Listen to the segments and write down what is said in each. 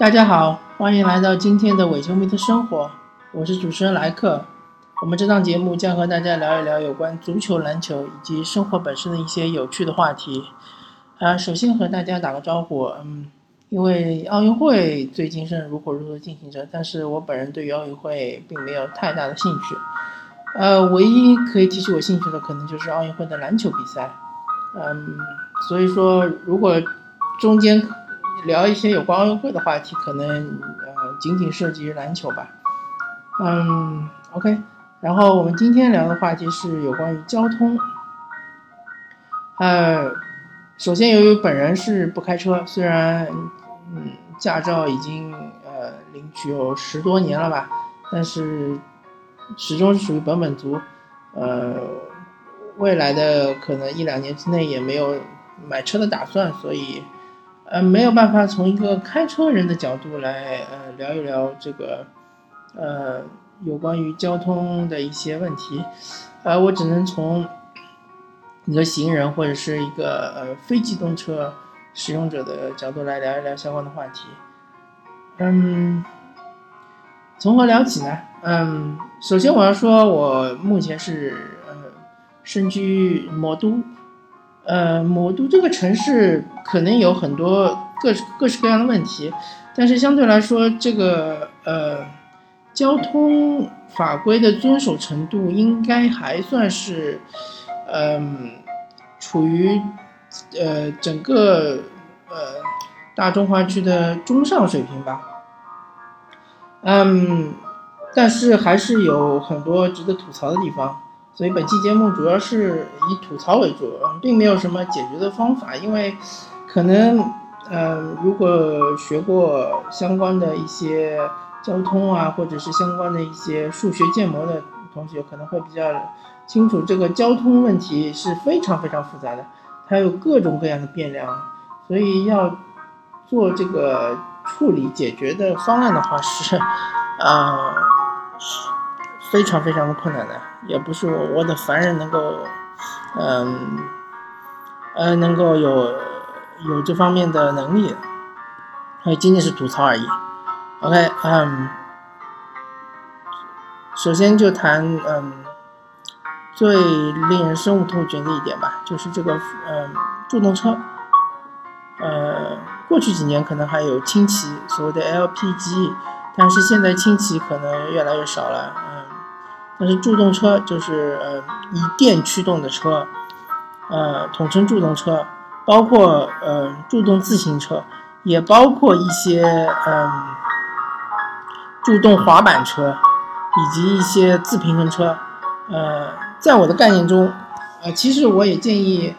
大家好，欢迎来到今天的伪球迷的生活，我是主持人莱克。我们这档节目将和大家聊一聊有关足球、篮球以及生活本身的一些有趣的话题。啊，首先和大家打个招呼，嗯，因为奥运会最近是如火如荼进行着，但是我本人对于奥运会并没有太大的兴趣。呃，唯一可以提起我兴趣的，可能就是奥运会的篮球比赛。嗯，所以说，如果中间聊一些有关奥运会的话题，可能呃仅仅涉及篮球吧。嗯，OK。然后我们今天聊的话题是有关于交通。呃，首先由于本人是不开车，虽然嗯驾照已经呃领取有十多年了吧，但是始终是属于本本族。呃，未来的可能一两年之内也没有买车的打算，所以呃没有办法从一个开车人的角度来呃聊一聊这个呃。有关于交通的一些问题，呃，我只能从一个行人或者是一个呃非机动车使用者的角度来聊一聊相关的话题。嗯，从何聊起呢？嗯，首先我要说，我目前是呃身居魔都，呃，魔都这个城市可能有很多各各式各样的问题，但是相对来说，这个呃。交通法规的遵守程度应该还算是，嗯，处于呃整个呃大中华区的中上水平吧。嗯，但是还是有很多值得吐槽的地方，所以本期节目主要是以吐槽为主，并没有什么解决的方法，因为可能嗯，如果学过相关的一些。交通啊，或者是相关的一些数学建模的同学可能会比较清楚，这个交通问题是非常非常复杂的，它有各种各样的变量，所以要做这个处理解决的方案的话是，呃，非常非常的困难的，也不是我我的凡人能够，嗯，呃，能够有有这方面的能力，还仅仅是吐槽而已。OK，嗯，首先就谈嗯最令人深恶痛绝的一点吧，就是这个嗯助动车，呃，过去几年可能还有轻骑，所谓的 LPG，但是现在轻骑可能越来越少了，嗯，但是助动车就是呃以电驱动的车，呃，统称助动车，包括呃助动自行车，也包括一些嗯。助动滑板车以及一些自平衡车，呃，在我的概念中，呃，其实我也建议，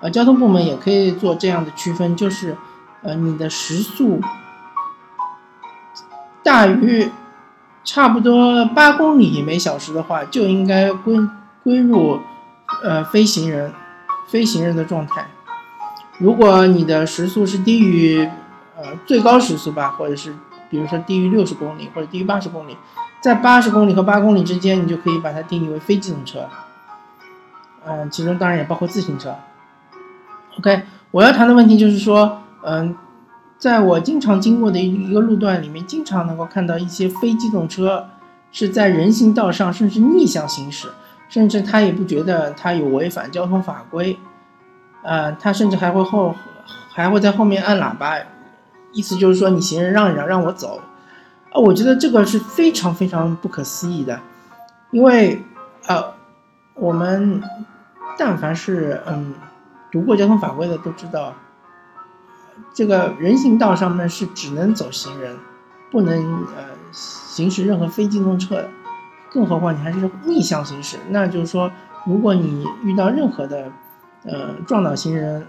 呃，交通部门也可以做这样的区分，就是，呃，你的时速大于差不多八公里每小时的话，就应该归归入，呃，飞行人，飞行人的状态。如果你的时速是低于，呃，最高时速吧，或者是。比如说低于六十公里或者低于八十公里，在八十公里和八公里之间，你就可以把它定义为非机动车。嗯，其中当然也包括自行车。OK，我要谈的问题就是说，嗯，在我经常经过的一一个路段里面，经常能够看到一些非机动车是在人行道上甚至逆向行驶，甚至他也不觉得他有违反交通法规，呃，他甚至还会后还会在后面按喇叭。意思就是说，你行人让一让，让我走，啊，我觉得这个是非常非常不可思议的，因为，呃，我们但凡是嗯读过交通法规的都知道，这个人行道上面是只能走行人，不能呃行驶任何非机动车，更何况你还是逆向行驶，那就是说，如果你遇到任何的呃撞倒行人，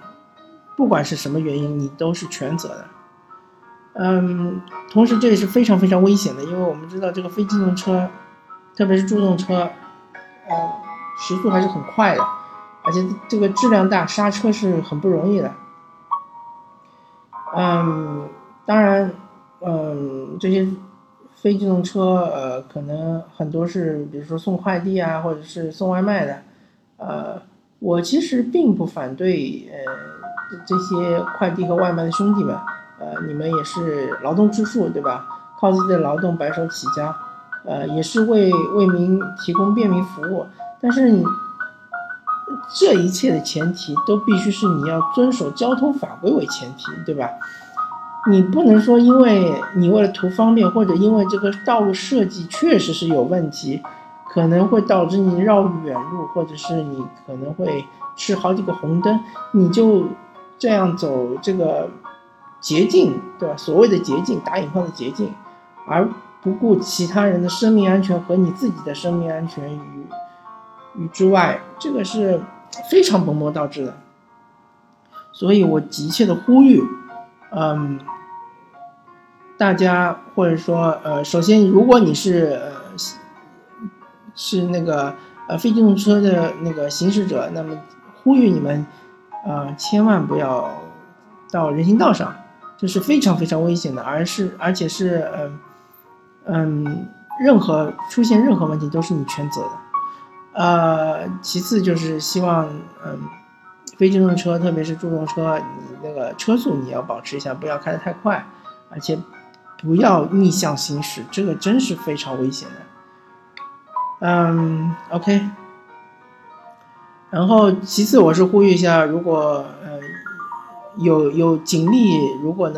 不管是什么原因，你都是全责的。嗯，同时这也是非常非常危险的，因为我们知道这个非机动车，特别是助动车，呃，时速还是很快的，而且这个质量大，刹车是很不容易的。嗯，当然，嗯，这些非机动车，呃，可能很多是，比如说送快递啊，或者是送外卖的，呃，我其实并不反对，呃，这些快递和外卖的兄弟们。呃，你们也是劳动致富，对吧？靠自己的劳动白手起家，呃，也是为为民提供便民服务。但是你这一切的前提都必须是你要遵守交通法规为前提，对吧？你不能说因为你为了图方便，或者因为这个道路设计确实是有问题，可能会导致你绕远路，或者是你可能会吃好几个红灯，你就这样走这个捷径，对吧？所谓的捷径，打引号的捷径，而不顾其他人的生命安全和你自己的生命安全于于之外，这个是非常本末倒置的。所以我急切的呼吁，嗯。大家或者说呃，首先，如果你是呃是那个呃非机动车的那个行驶者，那么呼吁你们呃千万不要到人行道上，这是非常非常危险的，而是而且是嗯嗯，任何出现任何问题都是你全责的。呃，其次就是希望嗯非机动车，特别是助动车，你那个车速你要保持一下，不要开得太快，而且。不要逆向行驶，这个真是非常危险的。嗯，OK。然后其次，我是呼吁一下，如果呃有有警力，如果能。